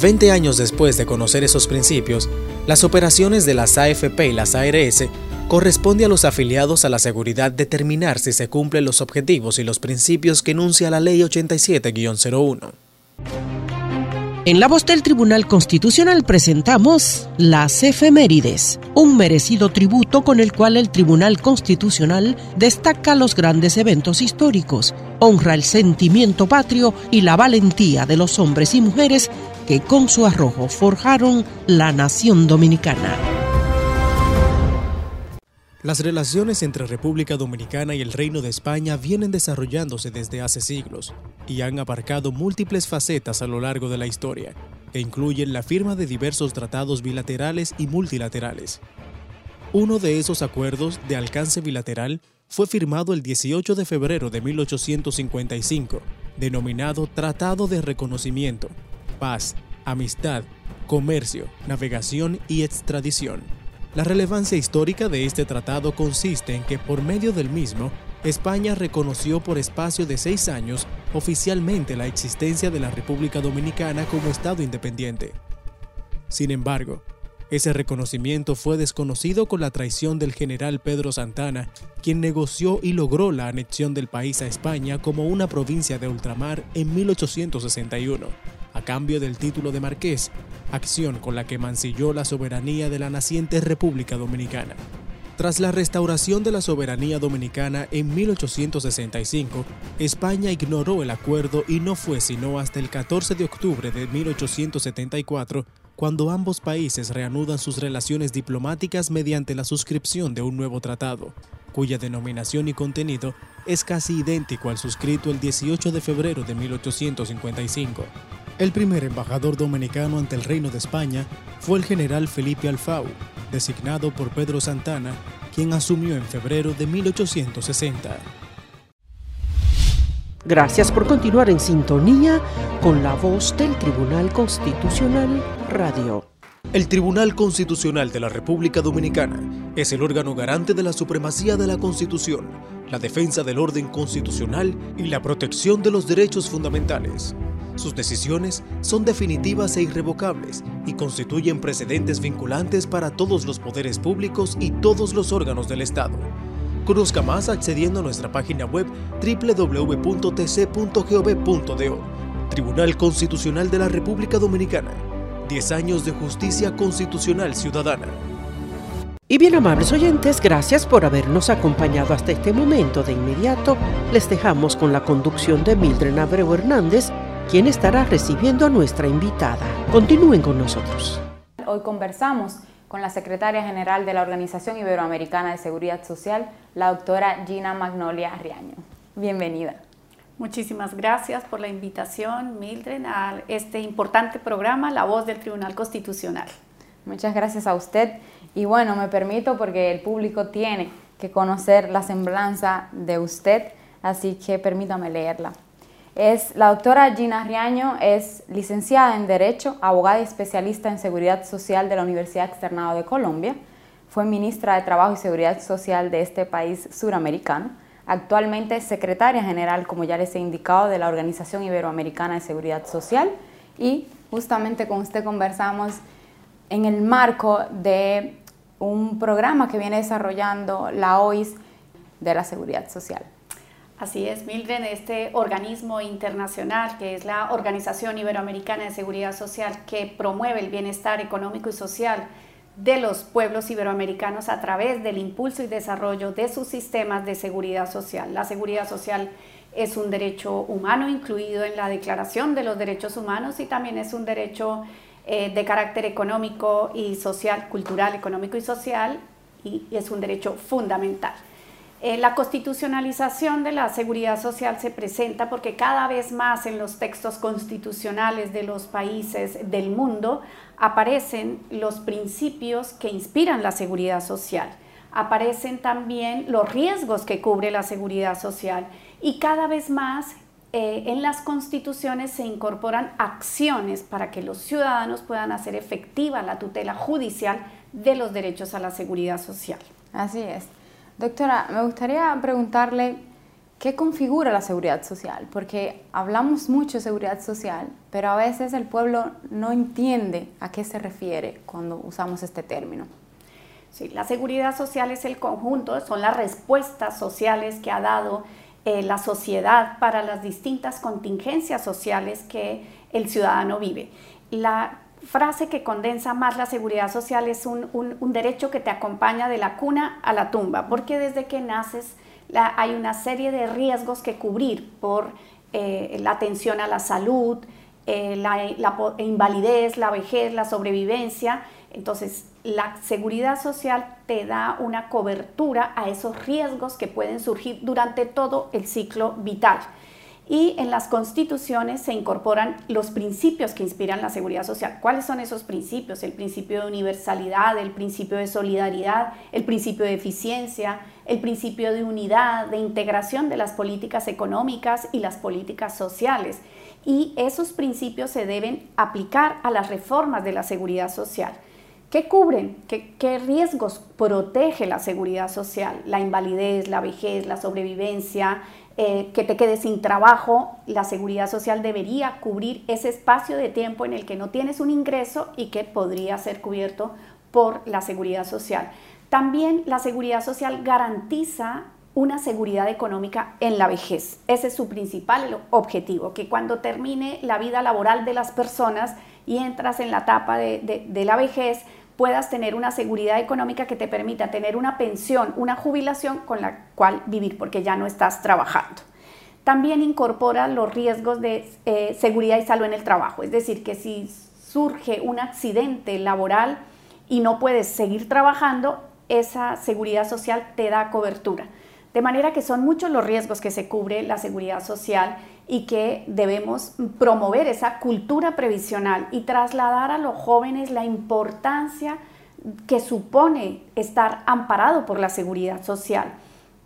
20 años después de conocer esos principios, las operaciones de las AFP y las ARS corresponde a los afiliados a la seguridad determinar si se cumplen los objetivos y los principios que enuncia la Ley 87-01. En la voz del Tribunal Constitucional presentamos las efemérides, un merecido tributo con el cual el Tribunal Constitucional destaca los grandes eventos históricos, honra el sentimiento patrio y la valentía de los hombres y mujeres que con su arrojo forjaron la nación dominicana. Las relaciones entre República Dominicana y el Reino de España vienen desarrollándose desde hace siglos y han abarcado múltiples facetas a lo largo de la historia, que incluyen la firma de diversos tratados bilaterales y multilaterales. Uno de esos acuerdos de alcance bilateral fue firmado el 18 de febrero de 1855, denominado Tratado de Reconocimiento, Paz, Amistad, Comercio, Navegación y Extradición la relevancia histórica de este tratado consiste en que por medio del mismo, España reconoció por espacio de seis años oficialmente la existencia de la República Dominicana como Estado independiente. Sin embargo, ese reconocimiento fue desconocido con la traición del general Pedro Santana, quien negoció y logró la anexión del país a España como una provincia de ultramar en 1861 a cambio del título de marqués, acción con la que mancilló la soberanía de la naciente República Dominicana. Tras la restauración de la soberanía dominicana en 1865, España ignoró el acuerdo y no fue sino hasta el 14 de octubre de 1874 cuando ambos países reanudan sus relaciones diplomáticas mediante la suscripción de un nuevo tratado, cuya denominación y contenido es casi idéntico al suscrito el 18 de febrero de 1855. El primer embajador dominicano ante el Reino de España fue el general Felipe Alfau, designado por Pedro Santana, quien asumió en febrero de 1860. Gracias por continuar en sintonía con la voz del Tribunal Constitucional Radio. El Tribunal Constitucional de la República Dominicana es el órgano garante de la supremacía de la Constitución, la defensa del orden constitucional y la protección de los derechos fundamentales. Sus decisiones son definitivas e irrevocables y constituyen precedentes vinculantes para todos los poderes públicos y todos los órganos del Estado. Conozca más accediendo a nuestra página web www.tc.gov.do. Tribunal Constitucional de la República Dominicana. 10 años de justicia constitucional ciudadana. Y bien amables oyentes, gracias por habernos acompañado hasta este momento. De inmediato les dejamos con la conducción de Mildred Abreu Hernández quien estará recibiendo a nuestra invitada. Continúen con nosotros. Hoy conversamos con la secretaria general de la Organización Iberoamericana de Seguridad Social, la doctora Gina Magnolia Riaño. Bienvenida. Muchísimas gracias por la invitación, Mildred, a este importante programa, La Voz del Tribunal Constitucional. Muchas gracias a usted. Y bueno, me permito porque el público tiene que conocer la semblanza de usted, así que permítame leerla. Es, la doctora Gina Riaño es licenciada en Derecho, abogada y especialista en Seguridad Social de la Universidad Externado de Colombia. Fue ministra de Trabajo y Seguridad Social de este país suramericano. Actualmente es secretaria general, como ya les he indicado, de la Organización Iberoamericana de Seguridad Social. Y justamente con usted conversamos en el marco de un programa que viene desarrollando la OIS de la Seguridad Social. Así es, Mildred, este organismo internacional que es la Organización Iberoamericana de Seguridad Social que promueve el bienestar económico y social de los pueblos iberoamericanos a través del impulso y desarrollo de sus sistemas de seguridad social. La seguridad social es un derecho humano incluido en la Declaración de los Derechos Humanos y también es un derecho eh, de carácter económico y social, cultural, económico y social, y es un derecho fundamental. Eh, la constitucionalización de la seguridad social se presenta porque cada vez más en los textos constitucionales de los países del mundo aparecen los principios que inspiran la seguridad social. Aparecen también los riesgos que cubre la seguridad social y cada vez más eh, en las constituciones se incorporan acciones para que los ciudadanos puedan hacer efectiva la tutela judicial de los derechos a la seguridad social. Así es. Doctora, me gustaría preguntarle qué configura la seguridad social, porque hablamos mucho de seguridad social, pero a veces el pueblo no entiende a qué se refiere cuando usamos este término. Sí, la seguridad social es el conjunto, son las respuestas sociales que ha dado eh, la sociedad para las distintas contingencias sociales que el ciudadano vive. La frase que condensa más la seguridad social es un, derecho que te acompaña de la cuna a la tumba, porque desde que naces hay una serie de riesgos que cubrir por eh, la atención a la salud, eh, la, invalidez, la vejez, la sobrevivencia. Entonces, la seguridad social te da una cobertura a esos riesgos que pueden surgir durante todo el ciclo vital. Y en las constituciones se incorporan los principios que inspiran la seguridad social. ¿Cuáles son esos principios? El principio de universalidad, el principio de solidaridad, el principio de eficiencia, el principio de unidad, de integración de las políticas económicas y las políticas sociales. Y esos principios se deben aplicar a las reformas de la seguridad social. ¿Qué cubren? ¿Qué, ¿Qué, riesgos protege la seguridad social? La invalidez, la vejez, la sobrevivencia, eh, que te quedes sin trabajo, la seguridad social debería cubrir ese espacio de tiempo en el que no tienes un ingreso y que podría ser cubierto por la seguridad social. También la seguridad social garantiza una seguridad económica en la vejez. Ese es su principal objetivo, que cuando termine la vida laboral de las personas y entras en la etapa de, de la vejez, puedas tener una seguridad económica que te permita tener una pensión, una jubilación con la cual vivir, porque ya no estás trabajando. También incorpora los riesgos de eh, seguridad y salud en el trabajo, es decir, que si surge un accidente laboral y no puedes seguir trabajando, esa seguridad social te da cobertura. De manera que son muchos los riesgos que se cubre la seguridad social y que debemos promover esa cultura previsional y trasladar a los jóvenes la importancia que supone estar amparado por la seguridad social.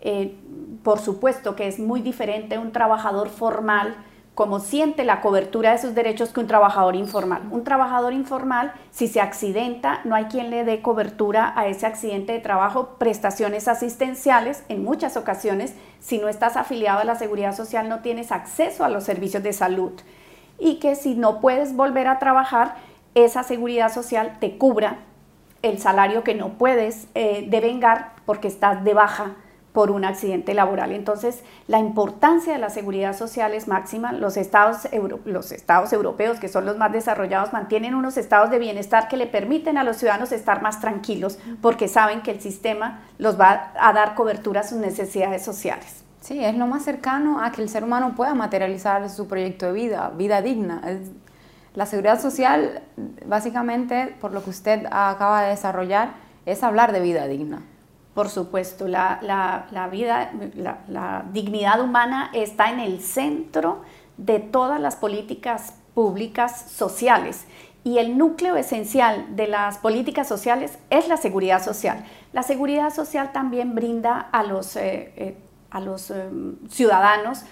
Eh, por supuesto que es muy diferente un trabajador formal como siente la cobertura de sus derechos que un trabajador informal. Un trabajador informal, si se accidenta, no hay quien le dé cobertura a ese accidente de trabajo, prestaciones asistenciales, en muchas ocasiones, si no estás afiliado a la seguridad social, no tienes acceso a los servicios de salud. Y que si no puedes volver a trabajar, esa seguridad social te cubra el salario que no puedes eh, devengar porque estás de baja por un accidente laboral. Entonces, la importancia de la seguridad social es máxima. Los estados, los estados europeos, que son los más desarrollados, mantienen unos estados de bienestar que le permiten a los ciudadanos estar más tranquilos porque saben que el sistema los va a dar cobertura a sus necesidades sociales. Sí, es lo más cercano a que el ser humano pueda materializar su proyecto de vida, vida digna. La seguridad social, básicamente, por lo que usted acaba de desarrollar, es hablar de vida digna. Por supuesto, la, vida, la, dignidad humana está en el centro de todas las políticas públicas sociales y el núcleo esencial de las políticas sociales es la seguridad social. La seguridad social también brinda a los, eh, eh, a los eh, ciudadanos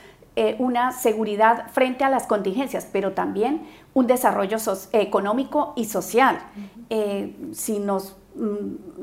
una seguridad frente a las contingencias, pero también un desarrollo económico y social. si nos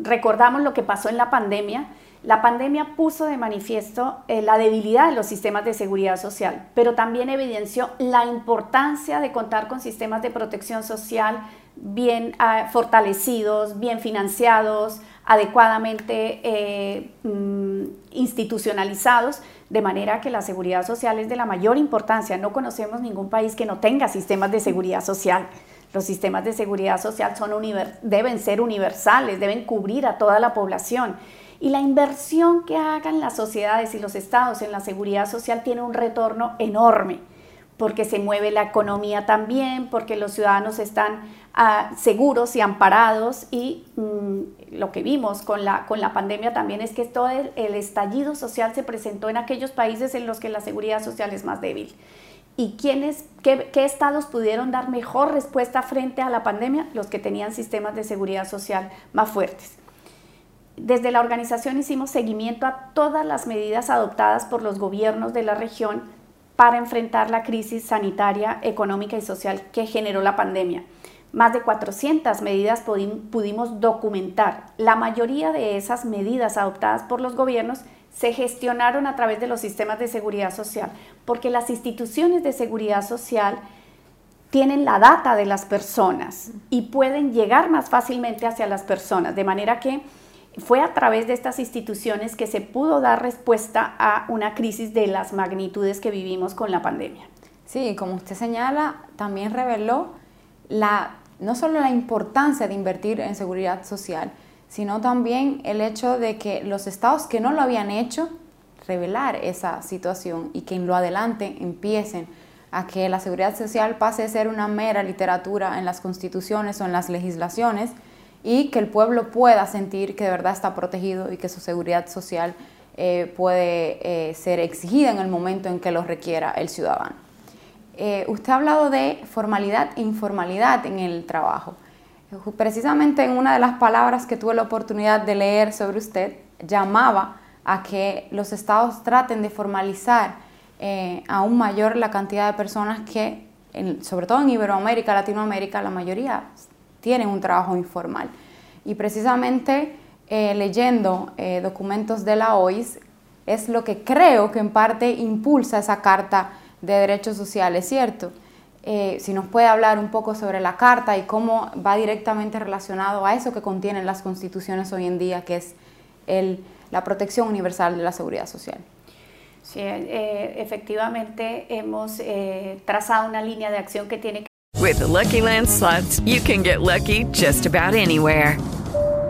recordamos lo que pasó en la pandemia, la pandemia puso de manifiesto eh, la debilidad de los sistemas de seguridad social, pero también evidenció la importancia de contar con sistemas de protección social bien ah, fortalecidos, bien financiados, adecuadamente eh, mm, institucionalizados, de manera que la seguridad social es de la mayor importancia. No conocemos ningún país que no tenga sistemas de seguridad social. Los sistemas de seguridad social son deben ser universales, deben cubrir a toda la población. Y la inversión que hagan las sociedades y los estados en la seguridad social tiene un retorno enorme, porque se mueve la economía también, porque los ciudadanos están ah, seguros y amparados. Y mm, lo que vimos con la, con la pandemia también es que todo el estallido social se presentó en aquellos países en los que la seguridad social es más débil y quiénes, qué, estados pudieron dar mejor respuesta frente a la pandemia, los que tenían sistemas de seguridad social más fuertes. Desde la organización hicimos seguimiento a todas las medidas adoptadas por los gobiernos de la región para enfrentar la crisis sanitaria, económica y social que generó la pandemia. Más de 400 medidas pudimos documentar. La mayoría de esas medidas adoptadas por los gobiernos se gestionaron a través de los sistemas de seguridad social, porque las instituciones de seguridad social tienen la data de las personas y pueden llegar más fácilmente hacia las personas, de manera que fue a través de estas instituciones que se pudo dar respuesta a una crisis de las magnitudes que vivimos con la pandemia. Sí, como usted señala, también reveló la, no solo la importancia de invertir en seguridad social, sino también el hecho de que los estados que no lo habían hecho, revelar esa situación y que en lo adelante empiecen a que la seguridad social pase a ser una mera literatura en las constituciones o en las legislaciones y que el pueblo pueda sentir que de verdad está protegido y que su seguridad social eh, puede eh, ser exigida en el momento en que lo requiera el ciudadano. Eh, usted ha hablado de formalidad e informalidad en el trabajo. Precisamente en una de las palabras que tuve la oportunidad de leer sobre usted, llamaba a que los estados traten de formalizar eh, aún mayor la cantidad de personas que, sobre todo en Iberoamérica, Latinoamérica, la mayoría tienen un trabajo informal. Y precisamente eh, leyendo eh, documentos de la OIS es lo que creo que en parte impulsa esa Carta de Derechos Sociales, ¿cierto? Si nos puede hablar un poco sobre la Carta y cómo va directamente relacionado a eso que contienen las constituciones hoy en día, que es la protección universal de la seguridad social. Sí, eh, efectivamente hemos eh, trazado una línea de acción que tiene que With the Lucky Land slots, you can get lucky just about anywhere.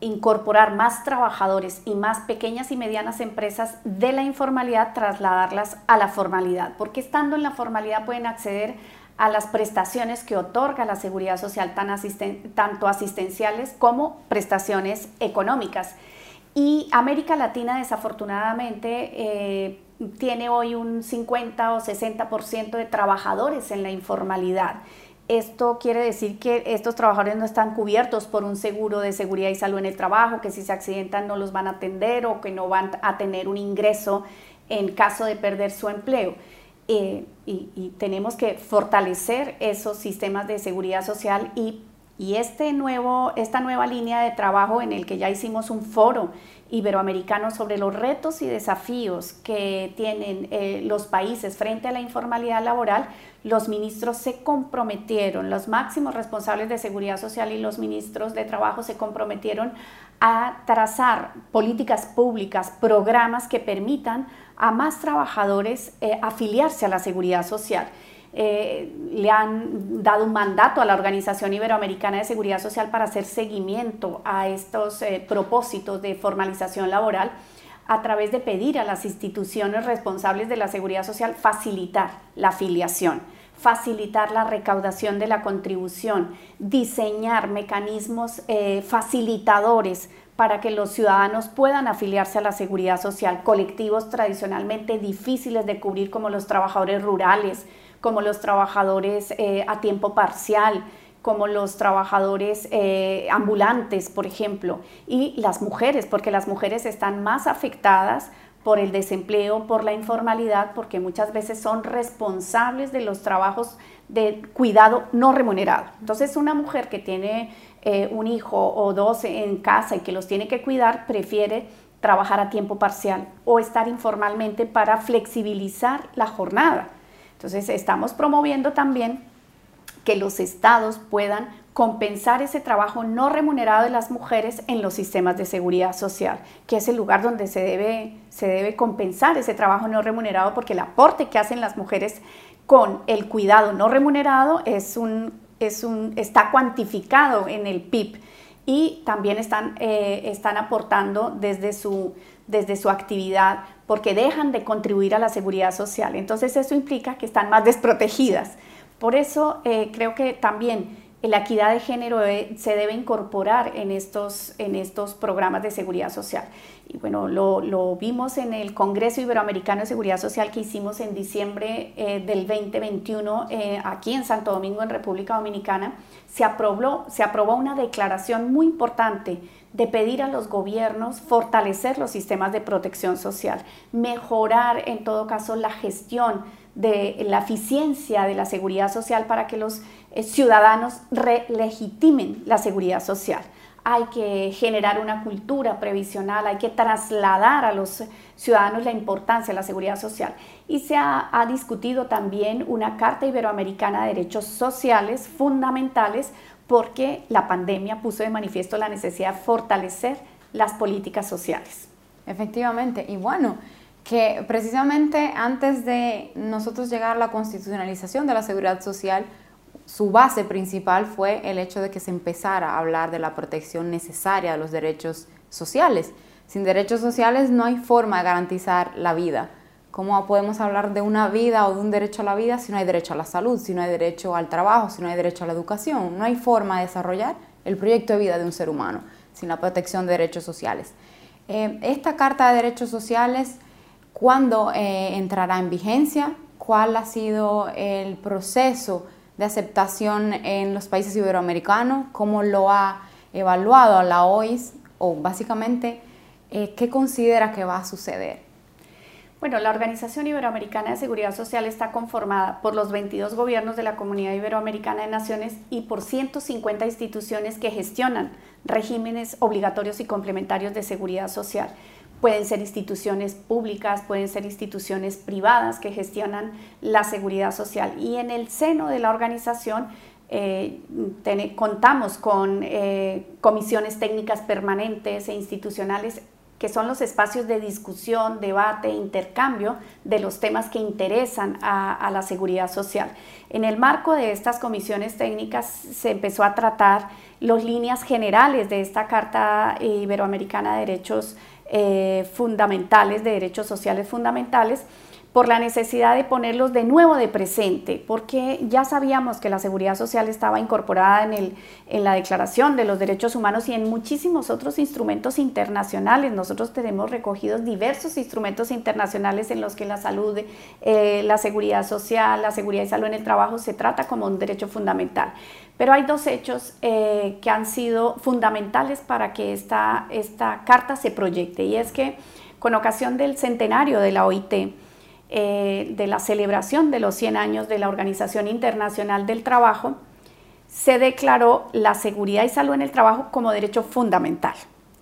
incorporar más trabajadores y más pequeñas y medianas empresas de la informalidad, trasladarlas a la formalidad, porque estando en la formalidad pueden acceder a las prestaciones que otorga la seguridad social, tan asisten tanto asistenciales como prestaciones económicas. Y América Latina desafortunadamente eh, tiene hoy un 50 o 60% de trabajadores en la informalidad. Esto quiere decir que estos trabajadores no están cubiertos por un seguro de seguridad y salud en el trabajo, que si se accidentan no los van a atender o que no van a tener un ingreso en caso de perder su empleo. Eh, y, tenemos que fortalecer esos sistemas de seguridad social y y este nuevo, esta nueva línea de trabajo en el que ya hicimos un foro iberoamericano sobre los retos y desafíos que tienen eh, los países frente a la informalidad laboral, los ministros se comprometieron, los máximos responsables de seguridad social y los ministros de trabajo se comprometieron a trazar políticas públicas, programas que permitan a más trabajadores eh, afiliarse a la seguridad social. Eh, le han dado un mandato a la Organización Iberoamericana de Seguridad Social para hacer seguimiento a estos eh, propósitos de formalización laboral a través de pedir a las instituciones responsables de la seguridad social facilitar la afiliación, facilitar la recaudación de la contribución, diseñar mecanismos eh, facilitadores para que los ciudadanos puedan afiliarse a la seguridad social, colectivos tradicionalmente difíciles de cubrir como los trabajadores rurales, como los trabajadores eh, a tiempo parcial, como los trabajadores eh, ambulantes, por ejemplo, y las mujeres, porque las mujeres están más afectadas por el desempleo, por la informalidad, porque muchas veces son responsables de los trabajos de cuidado no remunerado. Entonces, una mujer que tiene eh, un hijo o dos en casa y que los tiene que cuidar, prefiere trabajar a tiempo parcial o estar informalmente para flexibilizar la jornada. Entonces, estamos promoviendo también que los estados puedan compensar ese trabajo no remunerado de las mujeres en los sistemas de seguridad social, que es el lugar donde se debe, se debe compensar ese trabajo no remunerado, porque el aporte que hacen las mujeres con el cuidado no remunerado es un, es un, está cuantificado en el PIB y también están, eh, están aportando desde su, desde su actividad porque dejan de contribuir a la seguridad social. Entonces eso implica que están más desprotegidas. Por eso eh, creo que también la equidad de género se debe incorporar en estos, en estos programas de seguridad social. Y bueno, lo, vimos en el Congreso Iberoamericano de Seguridad Social que hicimos en diciembre eh, del 2021 eh, aquí en Santo Domingo, en República Dominicana. Se aprobó, se aprobó una declaración muy importante de pedir a los gobiernos fortalecer los sistemas de protección social, mejorar en todo caso la gestión de la eficiencia de la seguridad social para que los eh, ciudadanos legitimen la seguridad social. Hay que generar una cultura previsional, hay que trasladar a los ciudadanos la importancia de la seguridad social. Y se ha, ha discutido también una Carta Iberoamericana de Derechos Sociales fundamentales porque la pandemia puso de manifiesto la necesidad de fortalecer las políticas sociales. Efectivamente, y bueno, que precisamente antes de nosotros llegar a la constitucionalización de la seguridad social, su base principal fue el hecho de que se empezara a hablar de la protección necesaria de los derechos sociales. Sin derechos sociales no hay forma de garantizar la vida. ¿Cómo podemos hablar de una vida o de un derecho a la vida si no hay derecho a la salud, si no hay derecho al trabajo, si no hay derecho a la educación? No hay forma de desarrollar el proyecto de vida de un ser humano sin la protección de derechos sociales. Eh, esta Carta de Derechos Sociales, ¿cuándo eh, entrará en vigencia? ¿Cuál ha sido el proceso de aceptación en los países iberoamericanos? ¿Cómo lo ha evaluado la OIS? O básicamente, eh, ¿qué considera que va a suceder? Bueno, la Organización Iberoamericana de Seguridad Social está conformada por los 22 gobiernos de la Comunidad Iberoamericana de Naciones y por 150 instituciones que gestionan regímenes obligatorios y complementarios de seguridad social. Pueden ser instituciones públicas, pueden ser instituciones privadas que gestionan la seguridad social. Y en el seno de la organización eh, contamos con eh, comisiones técnicas permanentes e institucionales que son los espacios de discusión, debate, intercambio de los temas que interesan a, la seguridad social. En el marco de estas comisiones técnicas se empezó a tratar las líneas generales de esta Carta Iberoamericana de Derechos eh, Fundamentales, de Derechos Sociales Fundamentales, por la necesidad de ponerlos de nuevo de presente, porque ya sabíamos que la seguridad social estaba incorporada en, el, en la Declaración de los Derechos Humanos y en muchísimos otros instrumentos internacionales. Nosotros tenemos recogidos diversos instrumentos internacionales en los que la salud, eh, la seguridad social, la seguridad y salud en el trabajo se trata como un derecho fundamental. Pero hay dos hechos eh, que han sido fundamentales para que esta, esta carta se proyecte y es que con ocasión del centenario de la OIT, eh, de la celebración de los 100 años de la Organización Internacional del Trabajo, se declaró la seguridad y salud en el trabajo como derecho fundamental.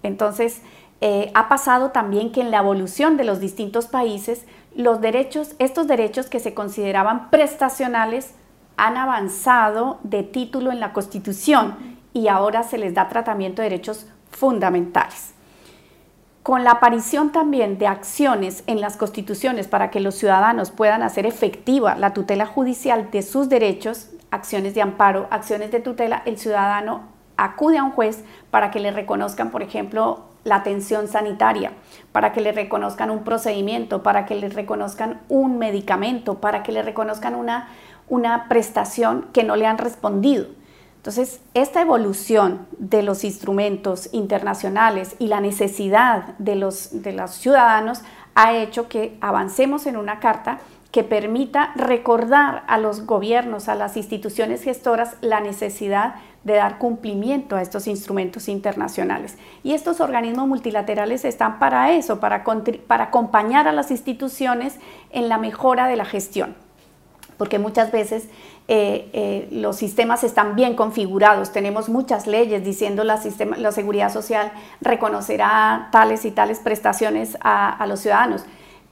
Entonces, eh, ha pasado también que en la evolución de los distintos países, derechos, estos derechos que se consideraban prestacionales, han avanzado de título en la Constitución y ahora se les da tratamiento de derechos fundamentales con la aparición también de acciones en las constituciones para que los ciudadanos puedan hacer efectiva la tutela judicial de sus derechos, acciones de amparo, acciones de tutela, el ciudadano acude a un juez para que le reconozcan, por ejemplo, la atención sanitaria, para que le reconozcan un procedimiento, para que le reconozcan un medicamento, para que le reconozcan una, una prestación que no le han respondido. Entonces, esta evolución de los instrumentos internacionales y la necesidad de los, de los ciudadanos ha hecho que avancemos en una carta que permita recordar a los gobiernos, a las instituciones gestoras, la necesidad de dar cumplimiento a estos instrumentos internacionales. Y estos organismos multilaterales están para eso, para, para acompañar a las instituciones en la mejora de la gestión porque muchas veces eh, eh, los sistemas están bien configurados, tenemos muchas leyes diciendo la, la seguridad social reconocerá tales y tales prestaciones a, a los ciudadanos.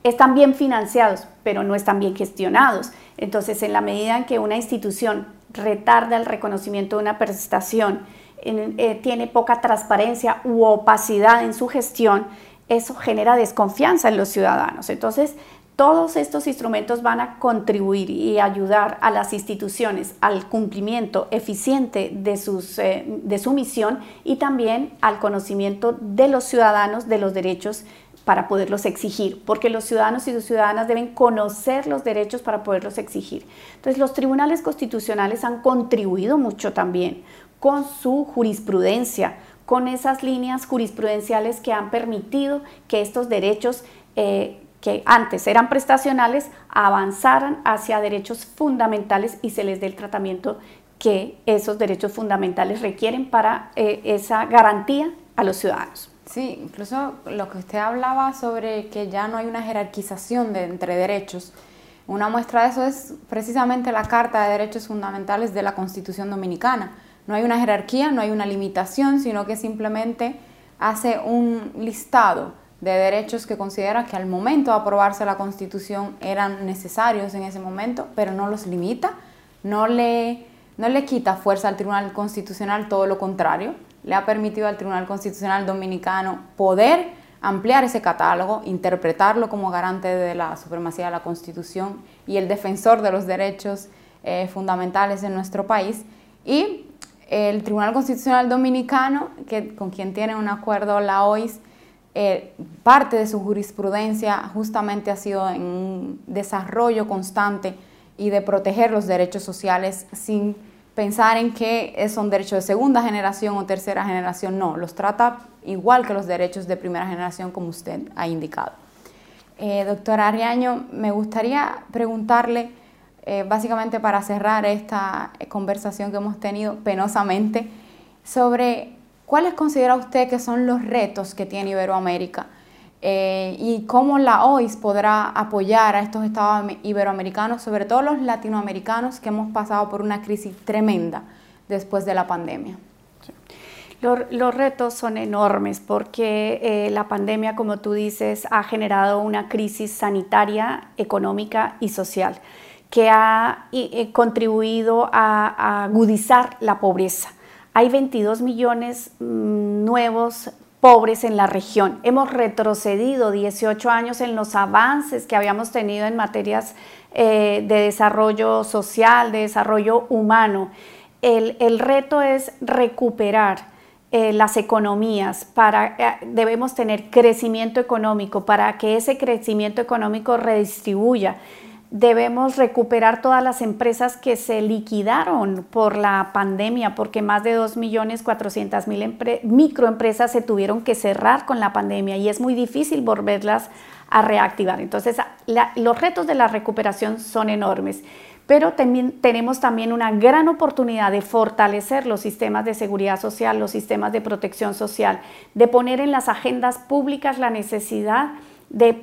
Están bien financiados, pero no están bien gestionados. Entonces, en la medida en que una institución retarda el reconocimiento de una prestación, eh, tiene poca transparencia u opacidad en su gestión, eso genera desconfianza en los ciudadanos. Entonces, todos estos instrumentos van a contribuir y ayudar a las instituciones al cumplimiento eficiente de, sus, eh, de su misión y también al conocimiento de los ciudadanos de los derechos para poderlos exigir, porque los ciudadanos y sus ciudadanas deben conocer los derechos para poderlos exigir. Entonces, los tribunales constitucionales han contribuido mucho también con su jurisprudencia, con esas líneas jurisprudenciales que han permitido que estos derechos eh, que antes eran prestacionales avanzaran hacia derechos fundamentales y se les dé el tratamiento que esos derechos fundamentales requieren para eh, esa garantía a los ciudadanos. Sí, incluso lo que usted hablaba sobre que ya no hay una jerarquización entre derechos, una muestra de eso es precisamente la Carta de Derechos Fundamentales de la Constitución Dominicana. No hay una jerarquía, no hay una limitación, sino que simplemente hace un listado de derechos que considera que al momento de aprobarse la Constitución eran necesarios en ese momento, pero no los limita, no le, no le quita fuerza al Tribunal Constitucional, todo lo contrario, le ha permitido al Tribunal Constitucional Dominicano poder ampliar ese catálogo, interpretarlo como garante de la supremacía de la Constitución y el defensor de los derechos eh, fundamentales en nuestro país. Y el Tribunal Constitucional Dominicano, que, con quien tiene un acuerdo la OIS, eh, parte de su jurisprudencia justamente ha sido en un desarrollo constante y de proteger los derechos sociales sin pensar en que son derechos de segunda generación o tercera generación, no, los trata igual que los derechos de primera generación como usted ha indicado. Eh, doctora Ariaño, me gustaría preguntarle, eh, básicamente para cerrar esta conversación que hemos tenido penosamente, sobre cuáles considera usted que son los retos que tiene Iberoamérica eh, y cómo la OIS podrá apoyar a estos estados iberoamericanos, sobre todo los latinoamericanos que hemos pasado por una crisis tremenda después de la pandemia. Los, retos son enormes porque eh, la pandemia, como tú dices, ha generado una crisis sanitaria, económica y social que ha eh, contribuido a, agudizar la pobreza. Hay 22 millones mm, nuevos pobres en la región. Hemos retrocedido 18 años en los avances que habíamos tenido en materias eh, de desarrollo social, de desarrollo humano. El, reto es recuperar eh, las economías, para, eh, debemos tener crecimiento económico para que ese crecimiento económico redistribuya debemos recuperar todas las empresas que se liquidaron por la pandemia, porque más de 2.400.000 microempresas se tuvieron que cerrar con la pandemia y es muy difícil volverlas a reactivar. Entonces, los retos de la recuperación son enormes, pero tenemos también una gran oportunidad de fortalecer los sistemas de seguridad social, los sistemas de protección social, de poner en las agendas públicas la necesidad de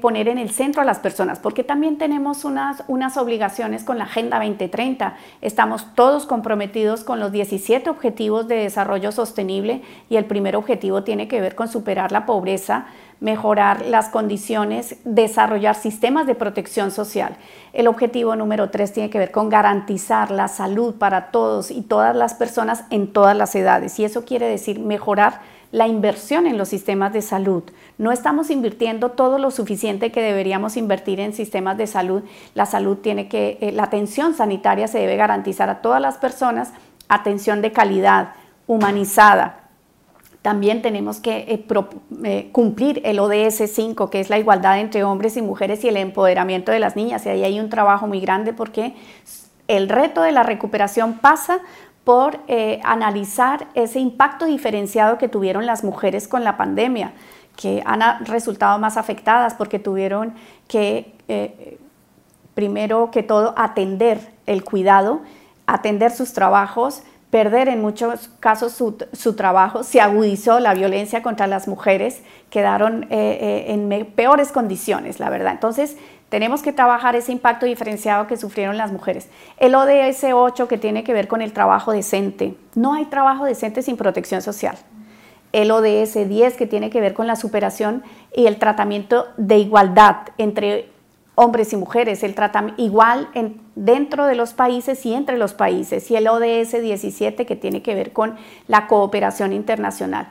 poner en el centro a las personas, porque también tenemos unas, unas obligaciones con la Agenda 2030. Estamos todos comprometidos con los 17 objetivos de desarrollo sostenible y el primer objetivo tiene que ver con superar la pobreza, mejorar las condiciones, desarrollar sistemas de protección social. El objetivo número tres tiene que ver con garantizar la salud para todos y todas las personas en todas las edades. Y eso quiere decir mejorar la inversión en los sistemas de salud. No estamos invirtiendo todo lo suficiente que deberíamos invertir en sistemas de salud. La salud tiene que, eh, la atención sanitaria se debe garantizar a todas las personas, atención de calidad, humanizada. También tenemos que eh, eh, cumplir el ODS 5, que es la igualdad entre hombres y mujeres y el empoderamiento de las niñas. Y ahí hay un trabajo muy grande porque el reto de la recuperación pasa por eh, analizar ese impacto diferenciado que tuvieron las mujeres con la pandemia, que han resultado más afectadas porque tuvieron que, eh, primero que todo, atender el cuidado, atender sus trabajos, perder en muchos casos su, trabajo, se agudizó la violencia contra las mujeres, quedaron eh, en peores condiciones, la verdad. Entonces, tenemos que trabajar ese impacto diferenciado que sufrieron las mujeres. El ODS 8 que tiene que ver con el trabajo decente. No hay trabajo decente sin protección social. El ODS 10 que tiene que ver con la superación y el tratamiento de igualdad entre hombres y mujeres, el tratamiento igual dentro de los países y entre los países. Y el ODS 17 que tiene que ver con la cooperación internacional.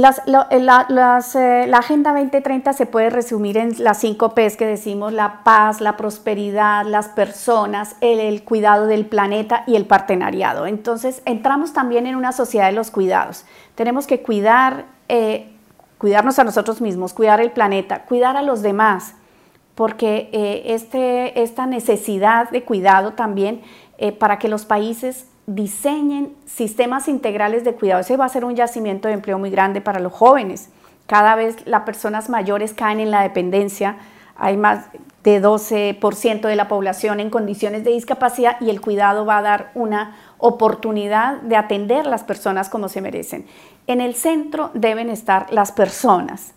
Las, eh, la, Agenda 2030 se puede resumir en las cinco P's que decimos, la paz, la prosperidad, las personas, el, cuidado del planeta y el partenariado. Entonces, entramos también en una sociedad de los cuidados. Tenemos que cuidar, eh, cuidarnos a nosotros mismos, cuidar el planeta, cuidar a los demás, porque eh, este, esta necesidad de cuidado también para que los países diseñen sistemas integrales de cuidado. Ese va a ser un yacimiento de empleo muy grande para los jóvenes. Cada vez las personas mayores caen en la dependencia. Hay más de 12% de la población en condiciones de discapacidad y el cuidado va a dar una oportunidad de atender las personas como se merecen. En el centro deben estar las personas,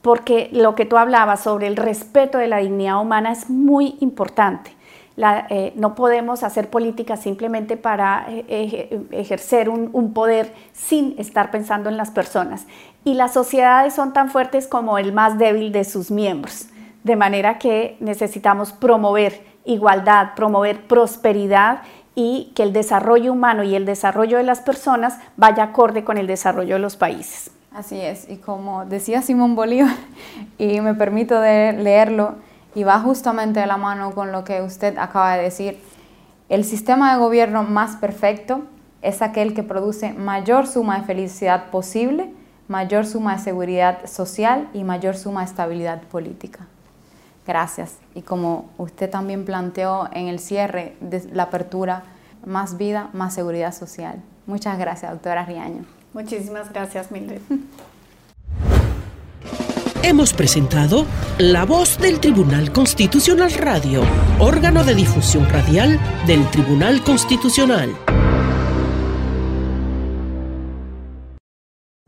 porque lo que tú hablabas sobre el respeto de la dignidad humana es muy importante. Eh, no podemos hacer política simplemente para eh, ejercer un, poder sin estar pensando en las personas. Y las sociedades son tan fuertes como el más débil de sus miembros. De manera que necesitamos promover igualdad, promover prosperidad y que el desarrollo humano y el desarrollo de las personas vaya acorde con el desarrollo de los países. Así es, y como decía Simón Bolívar, [LAUGHS] y me permito leerlo, y va justamente de la mano con lo que usted acaba de decir, el sistema de gobierno más perfecto es aquel que produce mayor suma de felicidad posible, mayor suma de seguridad social y mayor suma de estabilidad política. Gracias. Y como usted también planteó en el cierre de la apertura, más vida, más seguridad social. Muchas gracias, doctora Riaño. Muchísimas gracias, Mildred. [LAUGHS] Hemos presentado La Voz del Tribunal Constitucional Radio, órgano de difusión radial del Tribunal Constitucional.